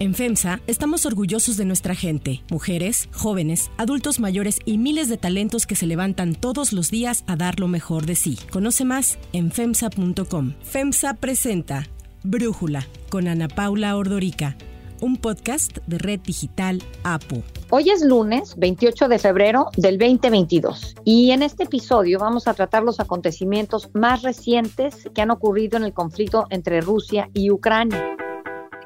En FEMSA estamos orgullosos de nuestra gente, mujeres, jóvenes, adultos mayores y miles de talentos que se levantan todos los días a dar lo mejor de sí. Conoce más en FEMSA.com. FEMSA presenta Brújula con Ana Paula Ordorica, un podcast de Red Digital APU. Hoy es lunes 28 de febrero del 2022 y en este episodio vamos a tratar los acontecimientos más recientes que han ocurrido en el conflicto entre Rusia y Ucrania.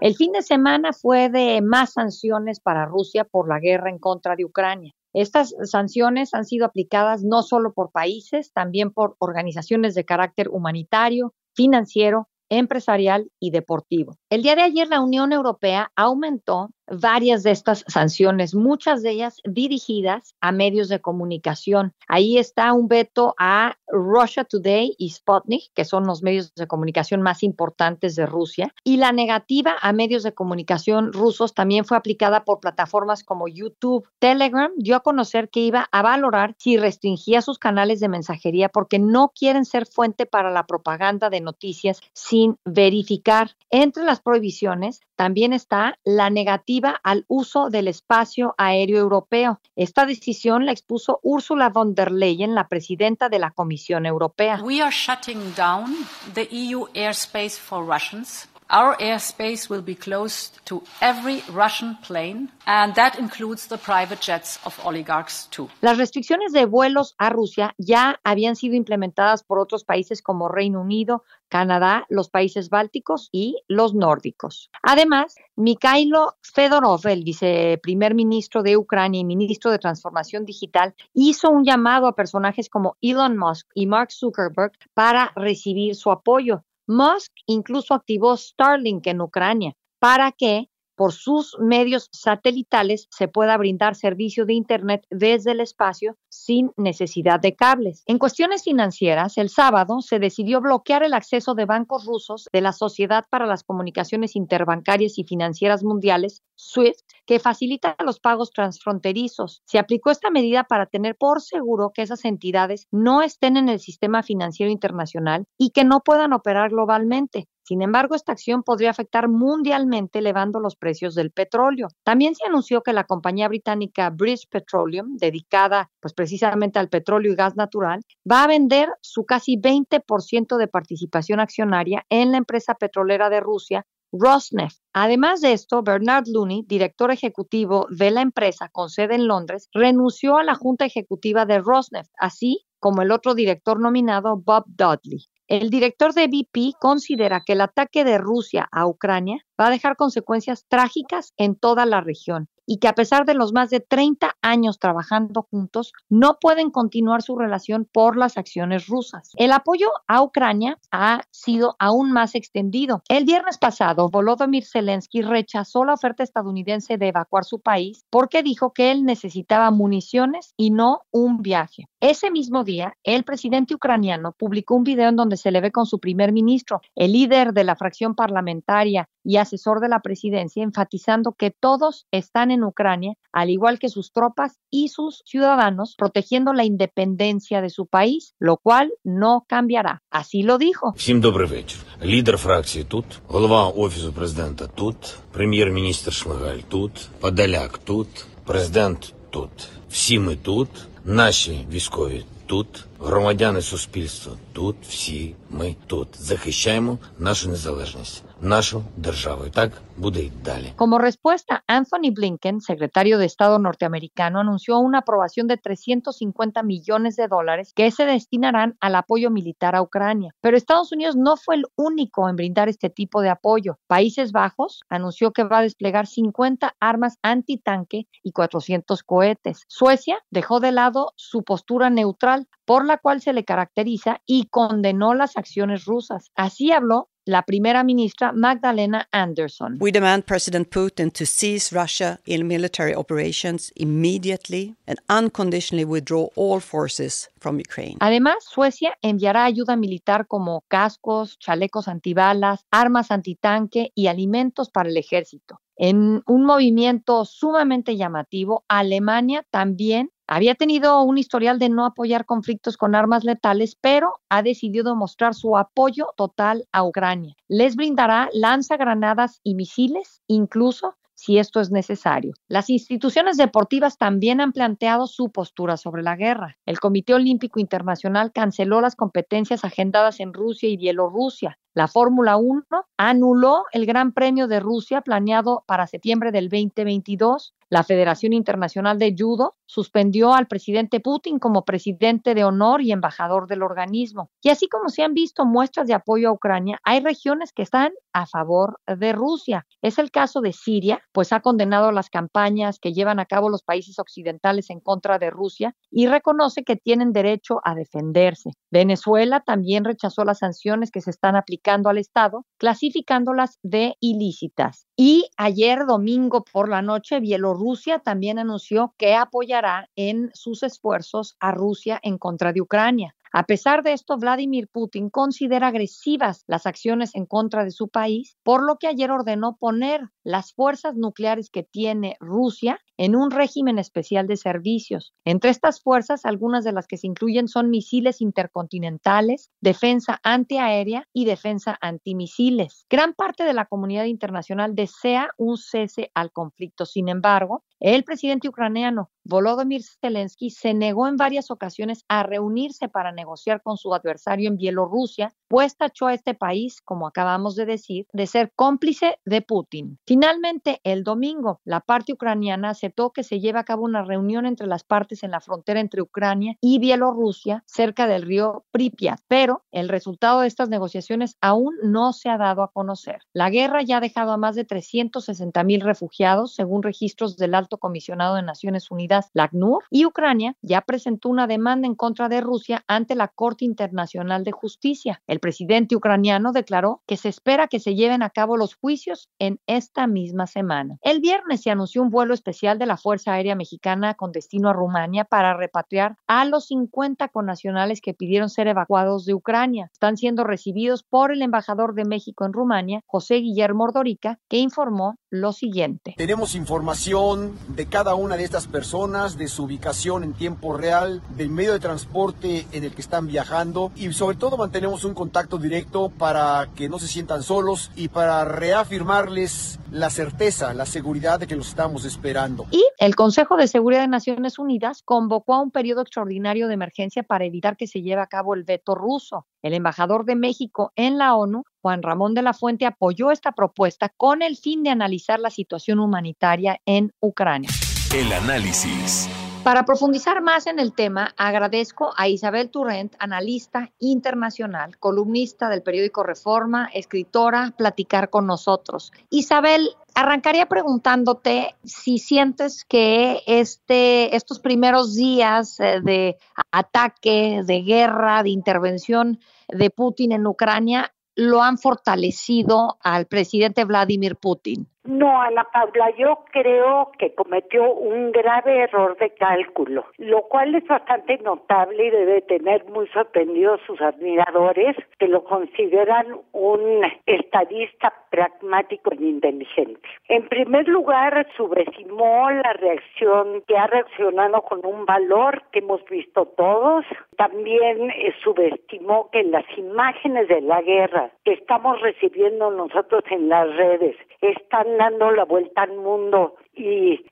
El fin de semana fue de más sanciones para Rusia por la guerra en contra de Ucrania. Estas sanciones han sido aplicadas no solo por países, también por organizaciones de carácter humanitario, financiero empresarial y deportivo. El día de ayer la Unión Europea aumentó varias de estas sanciones, muchas de ellas dirigidas a medios de comunicación. Ahí está un veto a Russia Today y Sputnik, que son los medios de comunicación más importantes de Rusia, y la negativa a medios de comunicación rusos también fue aplicada por plataformas como YouTube. Telegram dio a conocer que iba a valorar si restringía sus canales de mensajería porque no quieren ser fuente para la propaganda de noticias sin verificar. Entre las prohibiciones también está la negativa al uso del espacio aéreo europeo. Esta decisión la expuso Ursula von der Leyen, la presidenta de la Comisión Europea. We are shutting down the EU airspace for Russians Our airspace will be closed to every Russian plane, and that includes the private jets of oligarchs too. Las restricciones de vuelos a Rusia ya habían sido implementadas por otros países como Reino Unido, Canadá, los países bálticos y los nórdicos. Además, Mikhailo Fedorov, el viceprimer ministro de Ucrania y ministro de Transformación Digital, hizo un llamado a personajes como Elon Musk y Mark Zuckerberg para recibir su apoyo. Musk incluso activó Starlink en Ucrania. Para que por sus medios satelitales se pueda brindar servicio de Internet desde el espacio sin necesidad de cables. En cuestiones financieras, el sábado se decidió bloquear el acceso de bancos rusos de la Sociedad para las Comunicaciones Interbancarias y Financieras Mundiales, SWIFT, que facilita los pagos transfronterizos. Se aplicó esta medida para tener por seguro que esas entidades no estén en el sistema financiero internacional y que no puedan operar globalmente. Sin embargo, esta acción podría afectar mundialmente elevando los precios del petróleo. También se anunció que la compañía británica British Petroleum, dedicada pues precisamente al petróleo y gas natural, va a vender su casi 20% de participación accionaria en la empresa petrolera de Rusia Rosneft. Además de esto, Bernard Looney, director ejecutivo de la empresa con sede en Londres, renunció a la junta ejecutiva de Rosneft, así como el otro director nominado, Bob Dudley. El director de BP considera que el ataque de Rusia a Ucrania va a dejar consecuencias trágicas en toda la región y que a pesar de los más de 30 años trabajando juntos, no pueden continuar su relación por las acciones rusas. El apoyo a Ucrania ha sido aún más extendido. El viernes pasado, Volodymyr Zelensky rechazó la oferta estadounidense de evacuar su país porque dijo que él necesitaba municiones y no un viaje. Ese mismo día, el presidente ucraniano publicó un video en donde se le ve con su primer ministro, el líder de la fracción parlamentaria y asesor de la presidencia, enfatizando que todos están en Ucrania, al igual que sus tropas y sus ciudadanos, protegiendo la independencia de su país, lo cual no cambiará. Así lo dijo. Всім добрий вечір. Лідер фракції тут, голова офісу президента тут, прем'єр-міністр Шмигаль тут, Подоляк тут, президент тут. Всі ми тут, наші військові тут, громадяни суспільства тут, всі ми тут. Захищаємо нашу незалежність. нашу державу. так буде й далі. Como respuesta, Anthony Blinken, secretario de Estado norteamericano, anunció una aprobación de 350 millones de dólares que se destinarán al apoyo militar a Ucrania. Pero Estados Unidos no fue el único en brindar este tipo de apoyo. Países Bajos anunció que va a desplegar 50 armas antitanque y 400 cohetes. Suecia dejó de lado su postura neutral, por la cual se le caracteriza y condenó las acciones rusas. Así habló la primera ministra Magdalena Anderson. We demand President Putin to cease Russia in military operations immediately and unconditionally withdraw all forces from Ukraine. Además, Suecia enviará ayuda militar como cascos, chalecos antibalas, armas antitanque y alimentos para el ejército. En un movimiento sumamente llamativo, Alemania también había tenido un historial de no apoyar conflictos con armas letales, pero ha decidido mostrar su apoyo total a Ucrania. Les brindará lanzagranadas y misiles, incluso si esto es necesario. Las instituciones deportivas también han planteado su postura sobre la guerra. El Comité Olímpico Internacional canceló las competencias agendadas en Rusia y Bielorrusia. La Fórmula 1 anuló el Gran Premio de Rusia planeado para septiembre del 2022. La Federación Internacional de Judo suspendió al presidente Putin como presidente de honor y embajador del organismo. Y así como se han visto muestras de apoyo a Ucrania, hay regiones que están a favor de Rusia. Es el caso de Siria, pues ha condenado las campañas que llevan a cabo los países occidentales en contra de Rusia y reconoce que tienen derecho a defenderse. Venezuela también rechazó las sanciones que se están aplicando al Estado, clasificándolas de ilícitas. Y ayer domingo por la noche, Bielorrusia también anunció que apoyará en sus esfuerzos a Rusia en contra de Ucrania. A pesar de esto, Vladimir Putin considera agresivas las acciones en contra de su país, por lo que ayer ordenó poner las fuerzas nucleares que tiene Rusia en un régimen especial de servicios. Entre estas fuerzas, algunas de las que se incluyen son misiles intercontinentales, defensa antiaérea y defensa antimisiles. Gran parte de la comunidad internacional desea un cese al conflicto. Sin embargo, el presidente ucraniano Volodymyr Zelensky se negó en varias ocasiones a reunirse para negociar con su adversario en Bielorrusia, pues tachó a este país, como acabamos de decir, de ser cómplice de Putin. Finalmente, el domingo, la parte ucraniana aceptó que se lleve a cabo una reunión entre las partes en la frontera entre Ucrania y Bielorrusia, cerca del río Pripyat, pero el resultado de estas negociaciones aún no se ha dado a conocer. La guerra ya ha dejado a más de 360 mil refugiados, según registros del Alto Comisionado de Naciones Unidas, la y Ucrania ya presentó una demanda en contra de Rusia ante la Corte Internacional de Justicia. El presidente ucraniano declaró que se espera que se lleven a cabo los juicios en esta misma semana. El viernes se anunció un vuelo especial de la Fuerza Aérea Mexicana con destino a Rumania para repatriar a los 50 connacionales que pidieron ser evacuados de Ucrania. Están siendo recibidos por el embajador de México en Rumania, José Guillermo Ordorica, que informó lo siguiente. Tenemos información de cada una de estas personas, de su ubicación en tiempo real, del medio de transporte en el que están viajando y sobre todo mantenemos un contacto directo para que no se sientan solos y para reafirmarles la certeza, la seguridad de que los estamos esperando. Y el Consejo de Seguridad de Naciones Unidas convocó a un periodo extraordinario de emergencia para evitar que se lleve a cabo el veto ruso. El embajador de México en la ONU Juan Ramón de la Fuente apoyó esta propuesta con el fin de analizar la situación humanitaria en Ucrania. El análisis. Para profundizar más en el tema, agradezco a Isabel Turrent, analista internacional, columnista del periódico Reforma, escritora, platicar con nosotros. Isabel, arrancaría preguntándote si sientes que este, estos primeros días eh, de ataque, de guerra, de intervención de Putin en Ucrania lo han fortalecido al presidente Vladimir Putin? No, Ana Paula, yo creo que cometió un grave error de cálculo, lo cual es bastante notable y debe tener muy sorprendidos sus admiradores, que lo consideran un estadista pragmático e inteligente. En primer lugar, subestimó la reacción que ha reaccionado con un valor que hemos visto todos. También eh, subestimó que las imágenes de la guerra que estamos recibiendo nosotros en las redes están dando la vuelta al mundo y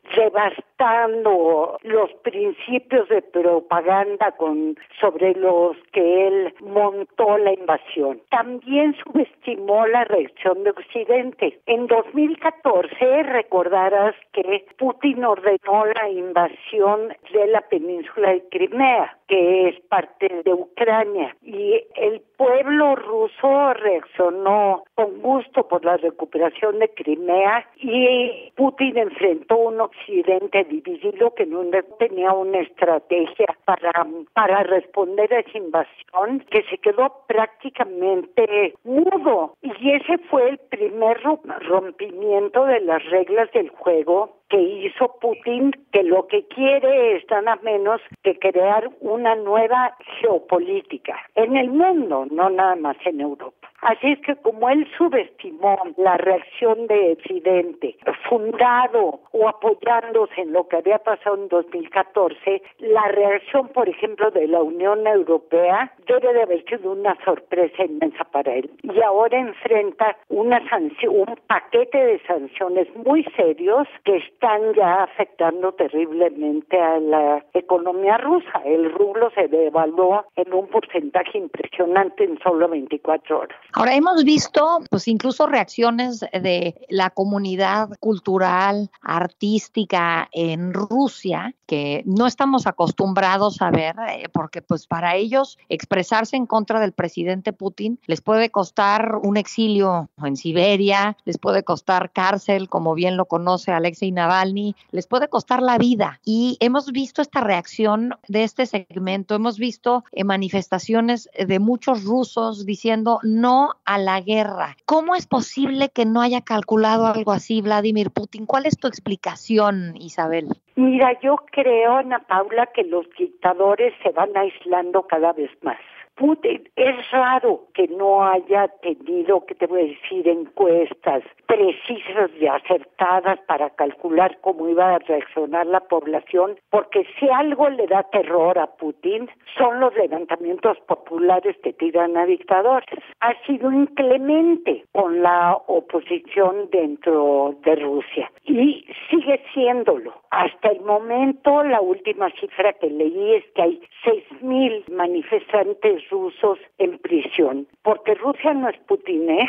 devastando los principios de propaganda con sobre los que él montó la invasión. También subestimó la reacción de Occidente. En 2014 recordarás que Putin ordenó la invasión de la península de Crimea, que es parte de Ucrania, y el pueblo ruso reaccionó con gusto por la recuperación de Crimea y Putin enfrentó un occidente dividido que no tenía una estrategia para, para responder a esa invasión que se quedó prácticamente mudo. Y ese fue el primer rompimiento de las reglas del juego que hizo Putin, que lo que quiere es nada menos que crear una nueva geopolítica en el mundo, no nada más en Europa. Así es que como él subestimó la reacción de Occidente, fundado o apoyándose en lo que había pasado en 2014, la reacción, por ejemplo, de la Unión Europea debe de haber sido una sorpresa inmensa para él. Y ahora enfrenta una sanción, un paquete de sanciones muy serios que están ya afectando terriblemente a la economía rusa. El rublo se devaluó en un porcentaje impresionante en solo 24 horas. Ahora hemos visto, pues incluso reacciones de la comunidad cultural, artística en Rusia, que no estamos acostumbrados a ver, eh, porque pues para ellos expresarse en contra del presidente Putin les puede costar un exilio en Siberia, les puede costar cárcel, como bien lo conoce Alexei Navalny, les puede costar la vida. Y hemos visto esta reacción de este segmento, hemos visto eh, manifestaciones de muchos rusos diciendo no a la guerra. ¿Cómo es posible que no haya calculado algo así Vladimir Putin? ¿Cuál es tu explicación, Isabel? Mira, yo creo, Ana Paula, que los dictadores se van aislando cada vez más. Putin es raro que no haya tenido, que te voy a decir, encuestas precisas y acertadas para calcular cómo iba a reaccionar la población, porque si algo le da terror a Putin son los levantamientos populares que tiran a dictadores. Ha sido inclemente con la oposición dentro de Rusia y sigue siéndolo. Hasta el momento, la última cifra que leí es que hay 6.000 manifestantes rusos en prisión. Porque Rusia no es Putin, ¿eh?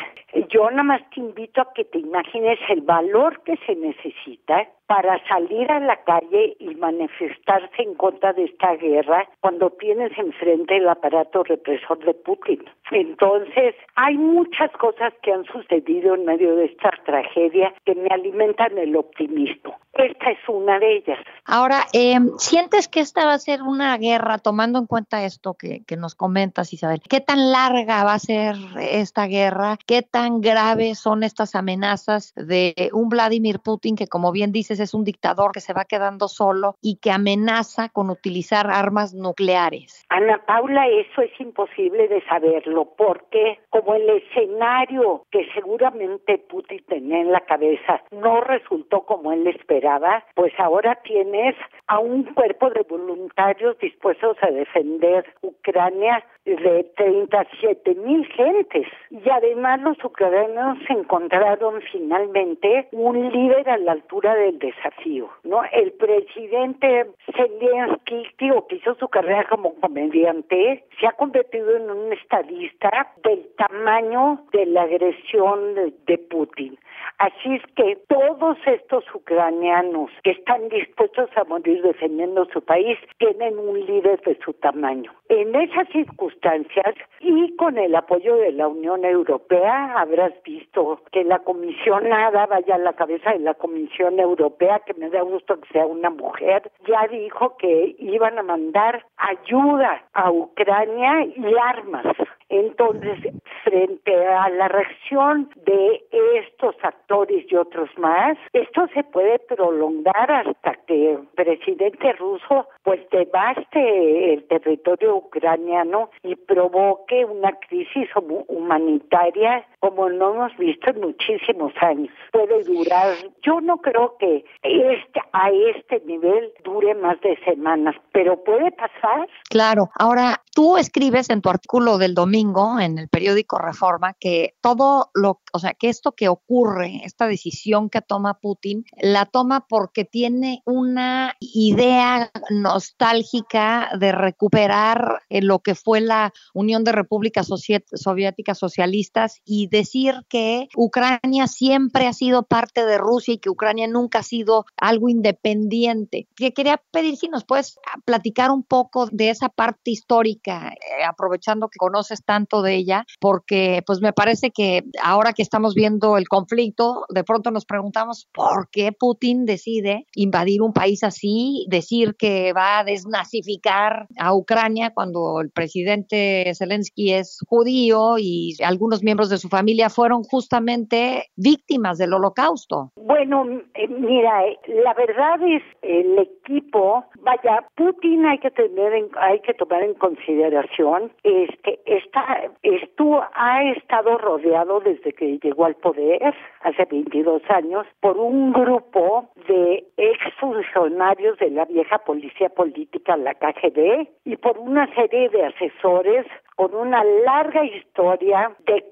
Yo nada más te invito a que te imagines el valor que se necesita para salir a la calle y manifestarse en contra de esta guerra cuando tienes enfrente el aparato represor de Putin. Entonces, hay muchas cosas que han sucedido en medio de esta tragedia que me alimentan el optimismo. Esta es una de ellas. Ahora, eh, ¿sientes que esta va a ser una guerra, tomando en cuenta esto que, que nos comentas, Isabel? ¿Qué tan larga va a ser esta guerra? ¿Qué tan graves son estas amenazas de un Vladimir Putin que, como bien dices, es un dictador que se va quedando solo y que amenaza con utilizar armas nucleares? Ana Paula, eso es imposible de saberlo porque como el escenario que seguramente Putin tenía en la cabeza no resultó como él esperaba, pues ahora tienes a un cuerpo de voluntarios dispuestos a defender Ucrania de 37 mil gentes. Y además los ucranianos encontraron finalmente un líder a la altura del desafío, ¿no? El presidente Zelensky, que hizo su carrera como comediante, se ha convertido en un estadista del tamaño de la agresión de Putin. Así es que todos estos ucranianos que están dispuestos a morir defendiendo su país tienen un líder de su tamaño. En esas circunstancias y con el apoyo de la Unión Europea, habrás visto que la comisionada, vaya a la cabeza de la Comisión Europea, que me da gusto que sea una mujer, ya dijo que iban a mandar ayuda a Ucrania y armas. Entonces, frente a la reacción de estos actores y otros más, esto se puede prolongar hasta que el presidente ruso pues devaste el territorio ucraniano y provoque una crisis humanitaria como no hemos visto en muchísimos años. Puede durar, yo no creo que este, a este nivel dure más de semanas, pero puede pasar. Claro, ahora tú escribes en tu artículo del domingo en el periódico Reforma que todo lo, o sea, que esto que ocurre, esta decisión que toma Putin, la toma porque tiene una idea nostálgica de recuperar eh, lo que fue la Unión de Repúblicas Soviéticas Socialistas y decir que Ucrania siempre ha sido parte de Rusia y que Ucrania nunca ha sido algo independiente. Que quería pedir si nos puedes platicar un poco de esa parte histórica, eh, aprovechando que conoces tanto de ella, porque pues me parece que ahora que estamos viendo el conflicto, de pronto nos preguntamos por qué Putin decide invadir un país así, decir que va a desnazificar a Ucrania cuando el presidente Zelensky es judío y algunos miembros de su familia familia fueron justamente víctimas del holocausto. Bueno, eh, mira, eh, la verdad es el equipo, vaya, Putin hay que tener en, hay que tomar en consideración este está estuvo ha estado rodeado desde que llegó al poder hace 22 años por un grupo de exfuncionarios de la vieja policía política, la KGB, y por una serie de asesores con una larga historia de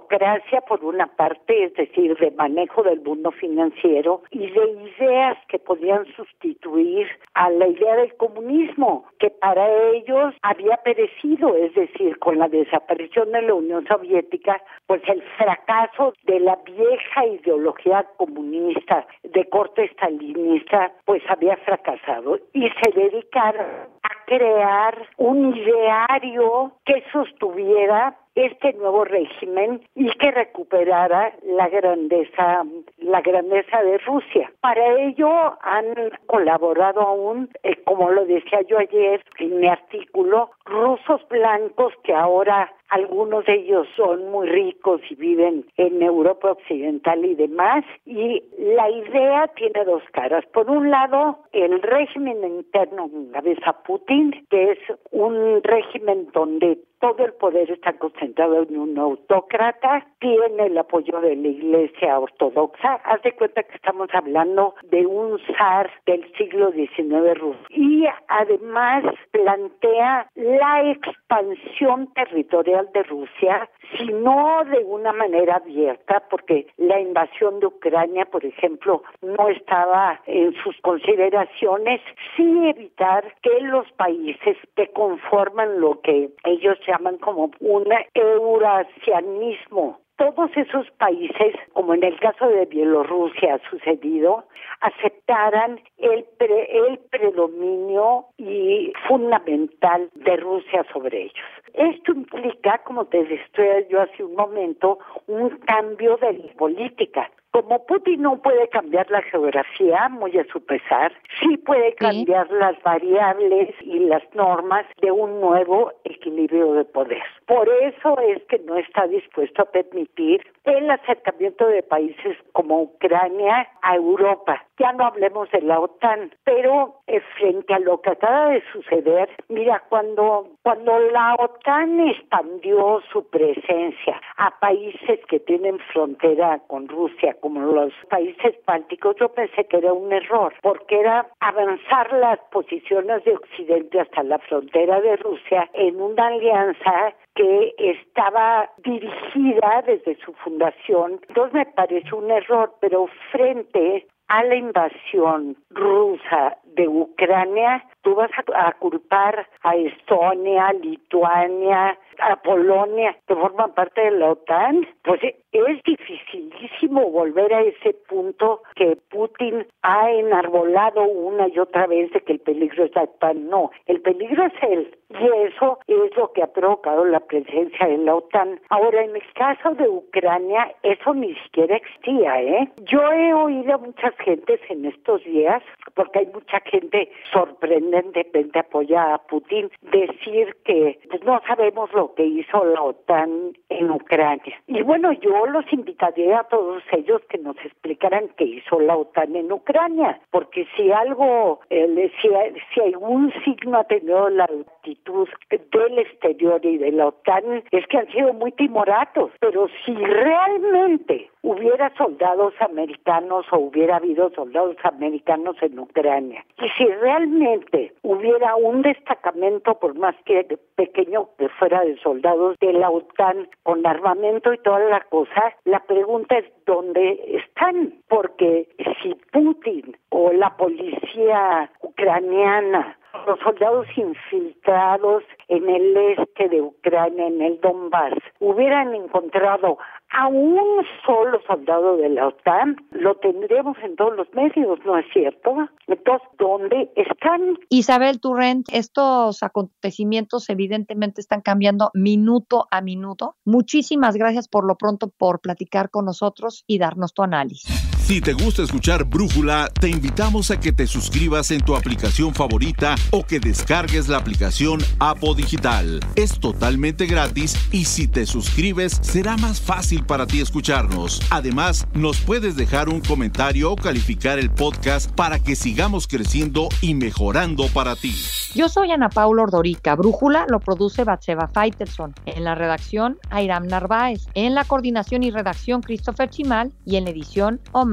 cleptocracia por una parte, es decir, de manejo del mundo financiero y de ideas que podían sustituir a la idea del comunismo, que para ellos había perecido, es decir, con la desaparición de la Unión Soviética, pues el fracaso de la vieja ideología comunista de corte estalinista, pues había fracasado y se dedicaron a crear un ideario que sostuviera este nuevo régimen y que recuperara la grandeza la grandeza de Rusia. Para ello han colaborado aún, eh, como lo decía yo ayer en mi artículo, rusos blancos que ahora algunos de ellos son muy ricos y viven en Europa Occidental y demás. Y la idea tiene dos caras. Por un lado, el régimen interno cabeza Putin, que es un régimen donde todo el poder está concentrado en un autócrata, tiene el apoyo de la Iglesia Ortodoxa. Haz de cuenta que estamos hablando de un zar del siglo XIX ruso. Y además plantea la expansión territorial de Rusia, sino de una manera abierta, porque la invasión de Ucrania, por ejemplo, no estaba en sus consideraciones, sí evitar que los países que conforman lo que ellos llaman como un eurasianismo todos esos países, como en el caso de Bielorrusia ha sucedido, aceptaran el, el predominio y fundamental de Rusia sobre ellos. Esto implica, como te decía yo hace un momento, un cambio de política. Como Putin no puede cambiar la geografía, muy a su pesar, sí puede cambiar las variables y las normas de un nuevo equilibrio de poder. Por eso es que no está dispuesto a permitir el acercamiento de países como Ucrania a Europa. Ya no hablemos de la OTAN, pero eh, frente a lo que acaba de suceder, mira, cuando, cuando la OTAN expandió su presencia a países que tienen frontera con Rusia, como los países bálticos, yo pensé que era un error, porque era avanzar las posiciones de Occidente hasta la frontera de Rusia en una alianza que estaba dirigida desde su fundación. Entonces me parece un error, pero frente a la invasión rusa de Ucrania, tú vas a, culpar a Estonia, Lituania, a Polonia, que forman parte de la OTAN, pues es dificilísimo volver a ese punto que Putin ha enarbolado una y otra vez de que el peligro es la OTAN. No, el peligro es él. Y eso es lo que ha provocado la presencia de la OTAN. Ahora, en el caso de Ucrania, eso ni siquiera existía, ¿eh? Yo he oído a muchas gentes en estos días, porque hay mucha gente sorprendentemente apoyada a Putin, decir que pues, no sabemos lo que hizo la OTAN en Ucrania. Y bueno, yo los invitaría a todos ellos que nos explicaran qué hizo la OTAN en Ucrania, porque si algo, eh, si, si algún signo ha tenido la actitud del exterior y de la OTAN, es que han sido muy timoratos, pero si realmente hubiera soldados americanos o hubiera habido soldados americanos en Ucrania, y si realmente hubiera un destacamento, por más que pequeño que fuera de soldados de la OTAN con armamento y toda la cosa, la pregunta es dónde están, porque si Putin o la policía ucraniana los soldados infiltrados en el este de Ucrania, en el Donbass, hubieran encontrado a un solo soldado de la OTAN, lo tendríamos en todos los medios, ¿no es cierto? Entonces, ¿dónde están? Isabel Turrent, estos acontecimientos evidentemente están cambiando minuto a minuto. Muchísimas gracias por lo pronto por platicar con nosotros y darnos tu análisis. Si te gusta escuchar Brújula, te invitamos a que te suscribas en tu aplicación favorita o que descargues la aplicación Apo Digital. Es totalmente gratis y si te suscribes será más fácil para ti escucharnos. Además, nos puedes dejar un comentario o calificar el podcast para que sigamos creciendo y mejorando para ti. Yo soy Ana Paula Ordorica. Brújula lo produce Batseva Faitelson. En la redacción, Airam Narváez. En la coordinación y redacción, Christopher Chimal. Y en la edición,